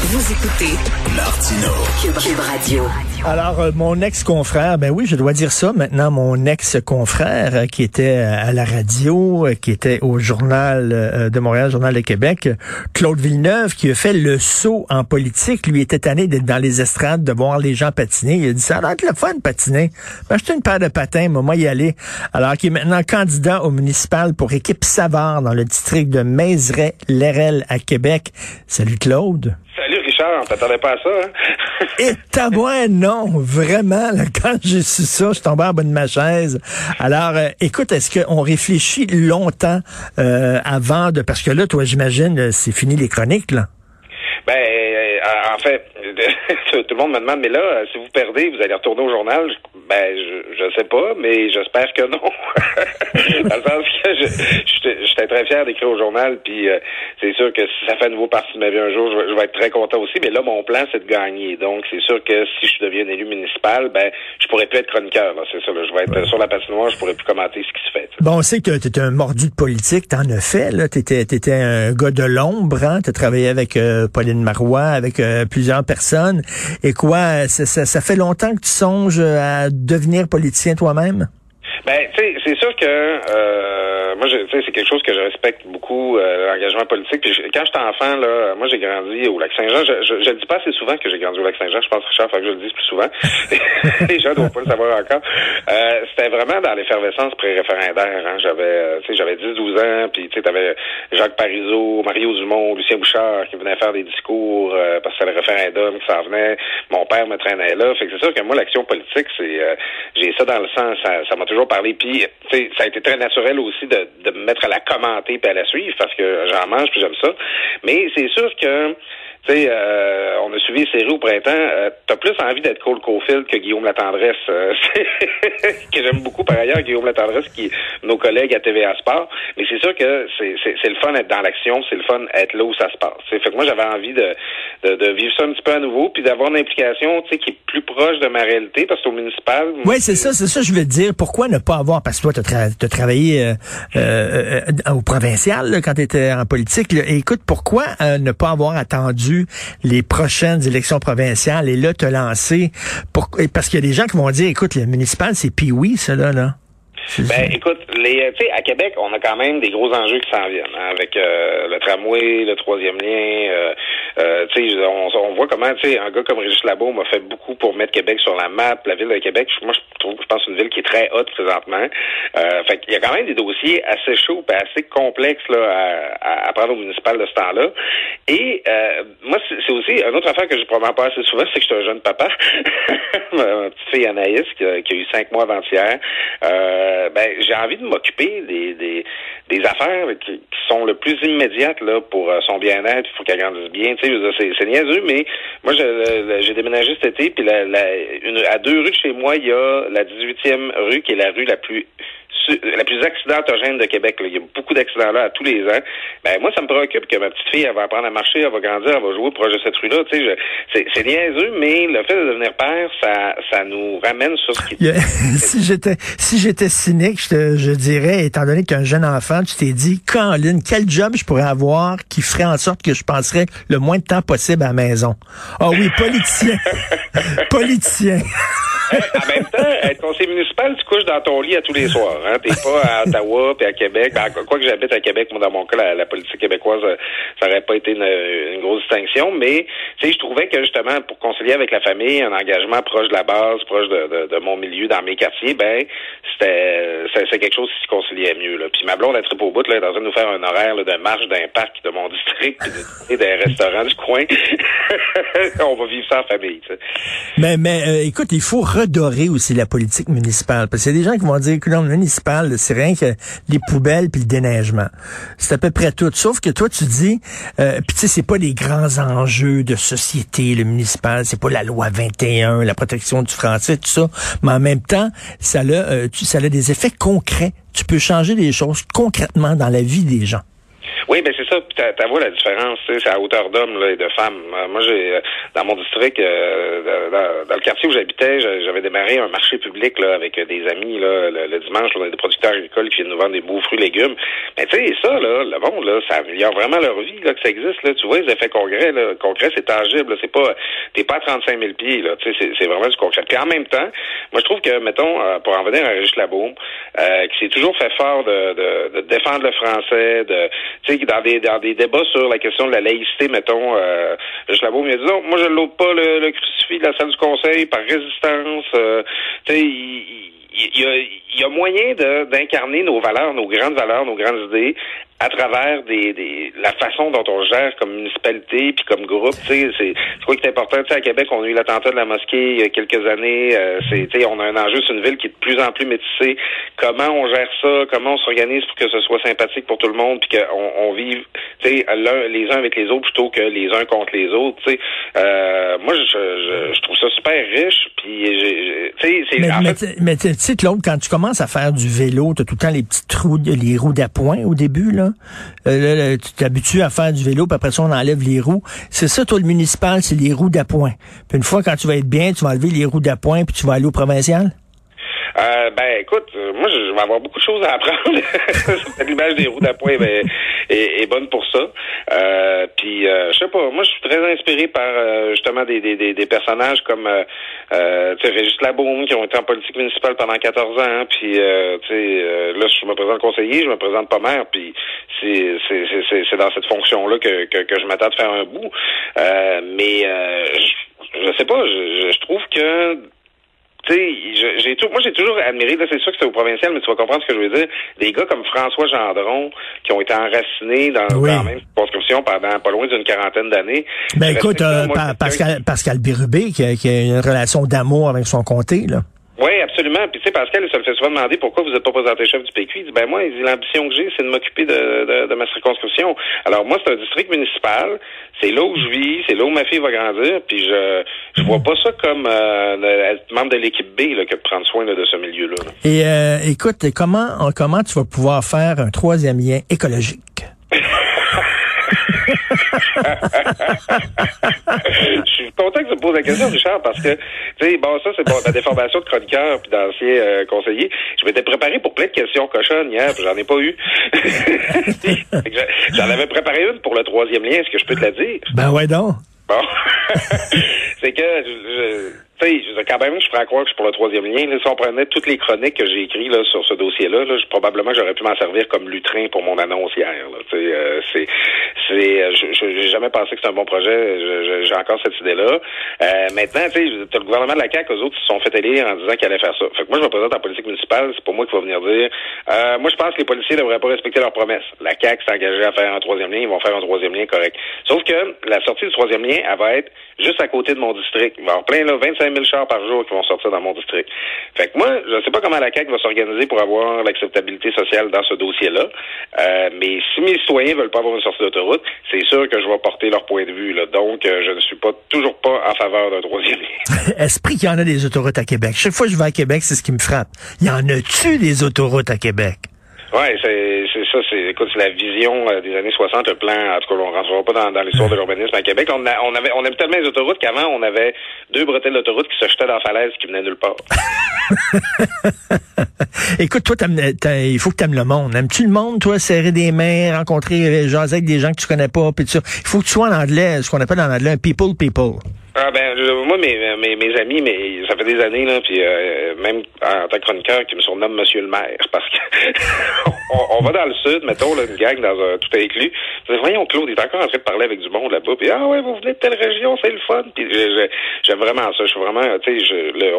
Vous écoutez Martino. Radio. Alors, euh, mon ex-confrère, ben oui, je dois dire ça maintenant, mon ex-confrère euh, qui était euh, à la radio, euh, qui était au journal euh, de Montréal, Journal de Québec, Claude Villeneuve, qui a fait le saut en politique. Lui était tanné d'être dans les estrades, de voir les gens patiner. Il a dit, ça a l'air le fun patiner. Ben, acheter une paire de patins, moi, y aller. Alors, qui est maintenant candidat au municipal pour équipe Savard dans le district de Mézeray-Lérel à Québec. Salut Claude. Richard, on t'attendait pas à ça, hein? Et tabouin, non, vraiment, là, quand j'ai su ça, je tombais en bas de ma chaise. Alors, euh, écoute, est-ce qu'on réfléchit longtemps euh, avant de... Parce que là, toi, j'imagine, euh, c'est fini les chroniques, là. Ben, euh, en fait, tout le monde me demande, mais là, euh, si vous perdez, vous allez retourner au journal. Je- Ben, je, je sais pas, mais j'espère que non. Dans le sens que je- j'étais très fier d'écrire au journal, puis euh, c'est sûr que si ça fait un nouveau parti de ma vie un jour, je, vais- je vais être très content aussi. Mais là, mon plan, c'est de gagner. Donc, c'est sûr que si je deviens élu municipal, ben, je pourrais plus être chroniqueur. là, C'est ça. Là, je vais être sur la patinoire, je pourrais plus commenter ce qui se fait. Bon, on sait que tu étais un mordu de politique, t'en as fait, là. T'étais étais un gars de l'ombre, hein. T'as travaillé avec euh, Pauline Marois, avec euh, plusieurs personnes. Et quoi, ça, ça, ça fait longtemps que tu songes à devenir politicien toi-même? Ben, tu sais, c'est sûr que euh, moi, je- tu sais, c'est quelque chose que je respecte beaucoup, euh, l'engagement politique. Puis je- quand j'étais enfant, là, moi, j'ai grandi au Lac-Saint-Jean. Je, je, je le dis pas assez souvent que j'ai grandi au Lac-Saint-Jean. Je pense, Richard, faut que je le dise plus souvent. les gens doivent pas le savoir encore. Euh, C'était vraiment dans l'effervescence pré-référendaire. Hein. J'avais, euh, tu sais, j'avais 10-12 ans. Puis, tu sais, t'avais Jacques Parizeau, Mario Dumont, Lucien Bouchard qui venaient faire des discours euh, parce que c'était le référendum qui s'en venait. Mon père me traînait là. Fait que c'est sûr que moi, l'action politique, c'est, euh, j'ai ça dans le sang. Ça, ça m'a toujours parlé. Puis, tu sais, ça a été très naturel aussi de, de me mettre à la commenter puis à la suivre parce que j'en mange puis j'aime ça. Mais c'est sûr que euh, on a suivi les séries au printemps. Euh, T'as plus envie d'être Cole Caulfield que Guillaume Latendresse, euh, que j'aime beaucoup par ailleurs, Guillaume Latendresse, qui est nos collègues à TVA Sport. Mais c'est sûr que c'est le fun d'être dans l'action, c'est le fun d'être là où ça se passe. Fait que moi, j'avais envie de, vivre ça un petit peu à nouveau, puis d'avoir une implication qui est plus proche de ma réalité, parce qu'au municipal... Oui, c'est ça, c'est ça, je veux dire. Pourquoi ne pas avoir, parce que toi, tu as, travaillé au provincial quand tu étais en politique. écoute, pourquoi ne pas avoir attendu les prochaines élections provinciales et là te lancer? Pour, parce qu'il y a des gens qui vont dire, écoute, le municipal, c'est pis-oui, ça, là. là. Ben, écoute, les, tu sais, à Québec, on a quand même des gros enjeux qui s'en viennent, hein, avec euh, le tramway, le troisième lien. Euh, euh, tu sais, on, on voit comment, tu sais, un gars comme Régis Labo m'a fait beaucoup pour mettre Québec sur la map, la ville de Québec. Moi, je trouve, je pense, une ville qui est très haute présentement. Euh, fait qu'il y a quand même des dossiers assez chauds, et assez complexes là à, à, prendre au municipal de ce temps-là. Et euh, moi, c'est aussi une autre affaire que je probablement pas assez souvent, c'est que je suis un jeune papa. Ma petite fille Anaïs qui a, qui a eu cinq mois avant-hier. Euh, ben, j'ai envie de m'occuper des, des, des affaires qui, sont le plus immédiates là pour euh, son bien-être. Il faut qu'elle grandisse bien. C'est, c'est niaiseux, mais moi, j'ai déménagé cet été, puis la, la, une, à deux rues de chez moi, il y a la 18e rue qui est la rue la plus la plus accidentogène de Québec. là. Il y a beaucoup d'accidents là à tous les ans. Ben moi, ça me préoccupe que ma petite fille, elle va apprendre à marcher, elle va grandir, elle va jouer proche de cette rue-là. Tu sais, c'est, c'est niaiseux, mais le fait de devenir père, ça, ça nous ramène sur ce qui si j'étais si j'étais cynique, je, te- je dirais, étant donné qu'un jeune enfant, tu t'es dit, Colin, quel job je pourrais avoir qui ferait en sorte que je passerais le moins de temps possible à la maison? Ah oui, politicien. politicien. en même temps, être conseiller municipal, tu couches dans ton lit à tous les soirs. Hein? T'es pas à Ottawa puis à Québec. Ben, quoi que j'habite à Québec, moi, dans mon cas, la, politique québécoise, euh, ça aurait pas été une, grosse distinction. Mais, je trouvais que, justement, pour concilier avec la famille, un engagement proche de la base, proche de, mon milieu, dans mes quartiers, ben, c'était c'est quelque chose qui se conciliait mieux. Là. Puis ma blonde, elle au bout, là, elle est en train de nous faire un horaire de marche d'un parc de mon district et des restaurants du coin. On va vivre ça en famille. Mais, mais euh, écoute, il faut redorer aussi la politique municipale. Parce qu'il y a des gens qui vont dire que le municipal, c'est rien que les poubelles puis le déneigement. C'est à peu près tout. Sauf que toi, tu dis, euh, puis tu sais, c'est pas les grands enjeux de société, le municipal, c'est pas la loi 21, la protection du français, tout ça. Mais en même temps, ça a, euh, ça a des effets concrets. Tu peux changer des choses concrètement dans la vie des gens. Oui, ben c'est ça. Tu vois la différence, c'est à hauteur d'homme et de femmes. Euh, moi, j'ai euh, dans mon district, euh, dans, le quartier où j'habitais, j'avais démarré un marché public là avec des amis là, le, dimanche. on a des producteurs agricoles qui viennent nous vendre des beaux fruits, légumes. Mais tu sais, ça, là, le monde, là, ça améliore vraiment leur vie, là, que ça existe. Là. Tu vois, les effets concrets, là, concret, c'est tangible. C'est pas, t'es pas à 35 000 pieds. Là. Tu sais, c'est vraiment du concret. Puis en même temps, moi, je trouve que, mettons, pour en venir à Régis Labaume, euh, qui s'est toujours fait fort de, de, de défendre le français, de, tu sais, dans des dans des débats sur la question de la laïcité, mettons, euh, je l'avoue, dit non, moi je l'ôte pas le, crucifix de la salle du conseil par résistance. Euh, tu sais, il, y, a, il y a moyen d'incarner nos valeurs, nos grandes valeurs, nos grandes idées à travers des, des, la façon dont on gère comme municipalité puis comme groupe. Tu sais, c'est quoi qui est important. Tu sais, à Québec, on a eu l'attentat de la mosquée il y a quelques années. Euh, c'est, tu sais, on a un enjeu sur une ville qui est de plus en plus métissée. Comment on gère ça? Comment on s'organise pour que ce soit sympathique pour tout le monde puis qu'on on vive, tu sais, les uns avec les autres plutôt que les uns contre les autres. Tu sais, euh, moi, je, je, je, trouve ça super riche. Puis, tu sais, c'est mais, mais, tu sais, Claude, quand tu commences à faire du vélo, t'as tout le temps les petits trous, les roues d'appoint au début là. Euh, tu t'habitues à faire du vélo, puis après ça, on enlève les roues. C'est ça, toi, le municipal, c'est les roues d'appoint. Puis une fois, quand tu vas être bien, tu vas enlever les roues d'appoint, puis tu vas aller au provincial? Euh, ben écoute, euh, moi je vais avoir beaucoup de choses à apprendre. L'image des roues d'appoint ben, est, bonne pour ça. Euh, puis euh, je sais pas, moi je suis très inspiré par justement des, des, des, personnages comme euh, Régis Labaume qui ont été en politique municipale pendant 14 ans. Puis tu sais, là je me présente conseiller, je me présente pas maire. Puis c'est dans cette fonction là que, que, je m'attends de faire un bout. mais je, sais pas, je, trouve que tu j'ai tout, moi j'ai toujours admiré, là c'est sûr que c'est au provincial, mais tu vas comprendre ce que je veux dire, des gars comme François Gendron, qui ont été enracinés dans, la même conscription pendant pas loin d'une quarantaine d'années. Ben écoute, euh, Pascal, Pascal Bérubé, qui a, qui a une relation d'amour avec son comté, là. Oui, absolument. Puis tu sais, Pascal, ça me fait souvent demander pourquoi vous n'êtes pas présenté chef du PQ. Il dit ben moi, l'ambition que j'ai, c'est de m'occuper de, de, ma circonscription. Alors moi, c'est un district municipal. C'est là où je vis, c'est là où ma fille va grandir. Puis je je vois pas ça comme euh, être membre de l'équipe B là, que de prendre soin de ce milieu-là. Et euh, écoute, comment comment tu vas pouvoir faire un troisième lien écologique? je suis content que tu me poses la question, Richard, parce que, tu sais, bon, ça, c'est bon, ma déformation de chroniqueur puis d'ancien euh, conseiller. Je m'étais préparé pour plein de questions cochonnes hier, puis j'en ai pas eu. j'en avais préparé une pour le troisième lien. Est-ce que je peux te la dire? Ben ouais, donc. Bon. c'est que, je, tu sais, quand même, je ferais croire que je suis pour le troisième lien. Là, si on prenait toutes les chroniques que j'ai écrites là, sur ce dossier-là, là, probablement j'aurais pu m'en servir comme lutrin pour mon annonce hier. Euh, c'est, c'est, euh, je j'ai jamais pensé que c'était un bon projet. J'ai encore cette idée-là. Euh, maintenant, tu sais, le gouvernement de la CAQ, eux autres, se sont fait élire en disant qu'ils allaient faire ça. Fait que moi, je me présente en politique municipale. C'est pour moi qu'il va venir dire. Euh, moi, je pense que les policiers ne devraient pas respecter leurs promesses. La CAQ s'est engagée à faire un troisième lien. Ils vont faire un troisième lien correct. Sauf que la sortie du troisième lien, elle va être juste à côté de mon district. Il va y plein là, 25 5000 chars par jour qui vont sortir dans mon district. Fait que moi, je ne sais pas comment la CAQ va s'organiser pour avoir l'acceptabilité sociale dans ce dossier-là. Euh, mais si mes citoyens veulent pas avoir une sortie d'autoroute, c'est sûr que je vais porter leur point de vue. Là. Donc, euh, je ne suis pas toujours pas en faveur d'un troisième lien. Esprit qu'il y en a des autoroutes à Québec. Chaque fois que je vais à Québec, c'est ce qui me frappe. Il y en a-tu des autoroutes à Québec? Oui, c'est ça. C'est écoute, c'est la vision euh, des années 60, le plan. En tout cas, on ne rentrera pas dans, dans l'histoire de l'urbanisme à Québec. On, on avait, on aime tellement les autoroutes qu'avant, on avait deux bretelles d'autoroute qui se jetaient dans la falaise qui venaient nulle part. écoute, toi, il faut que tu aimes le monde. Aimes-tu le monde, toi, serrer des mains, rencontrer, euh, jaser avec des gens que tu connais pas, puis Il faut que tu sois en anglais, ce qu'on appelle en anglais un people people. Ah ben moi mes, mes, mes amis mais ça fait des années là puis euh, même en tant que chroniqueur qui me surnomme Monsieur le Maire parce que on, va dans le sud mettons là, une gang dans un tout inclus. Voyons Claude il est encore en train de parler avec du monde là-bas puis ah ouais vous venez de telle région c'est le fun. Puis j'aime vraiment ça. Je suis vraiment tu sais je le,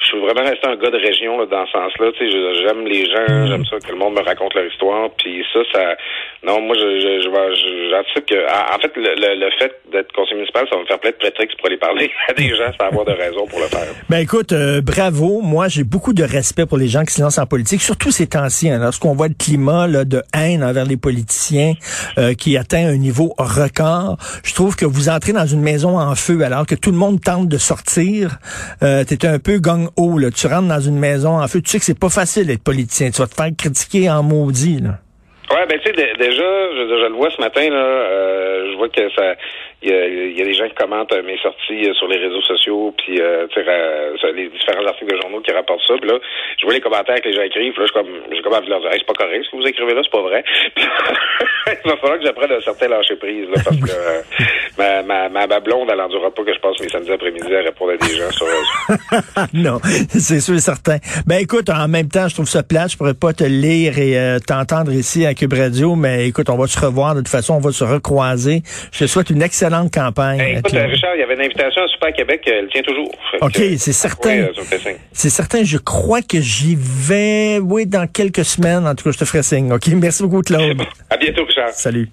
je suis vraiment resté un gars de région là, dans ce sens-là tu sais j'aime les gens mm. j'aime ça que le monde me raconte leur histoire puis ça ça non moi je je, je, que en, fait le, le, fait d'être conseiller municipal ça va me faire plein de prétextes pour aller parler à des gens sans avoir de raison pour le faire. Ben écoute, euh, bravo. Moi, j'ai beaucoup de respect pour les gens qui se lancent en politique, surtout ces temps-ci. Hein, lorsqu'on voit le climat là, de haine envers les politiciens euh, qui atteint un niveau record, je trouve que vous entrez dans une maison en feu alors que tout le monde tente de sortir. Euh, un peu gang-ho. Tu rentres dans une maison en feu. Tu sais que c'est pas facile d'être politicien. Tu vas te faire critiquer en maudit. Là. Ouais, ben tu sais, déjà, je, je, le vois ce matin, là, euh, je vois que ça il y, a, y a des gens qui commentent euh, mes sorties euh, sur les réseaux sociaux, puis euh, les différents articles de journaux qui rapportent ça. Puis là, je vois les commentaires que les gens écrivent. Là, je comme, j'ai comme envie leur dire, c'est pas correct ce que vous écrivez là, c'est pas vrai. il va falloir que j'apprenne un certain lâcher prise, là, parce que ma, ma, ma, ma, blonde, elle n'endurera pas que je passe mes samedis après-midi à répondre à des gens sur. non, c'est sûr et certain. Ben écoute, en même temps, je trouve ça plate. Je pourrais pas te lire et t'entendre ici Cube Radio, mais écoute, on va se revoir de toute façon, on va se recroiser. Je te souhaite une excellente campagne. Ben, écoute, Richard, il y avait une invitation à Super Québec, euh, elle tient toujours. OK, c'est certain. Euh, c'est certain, je crois que j'y vais, oui, dans quelques semaines. En tout cas, je te ferai signe. OK, merci beaucoup, Claude. À bientôt, Richard. Salut.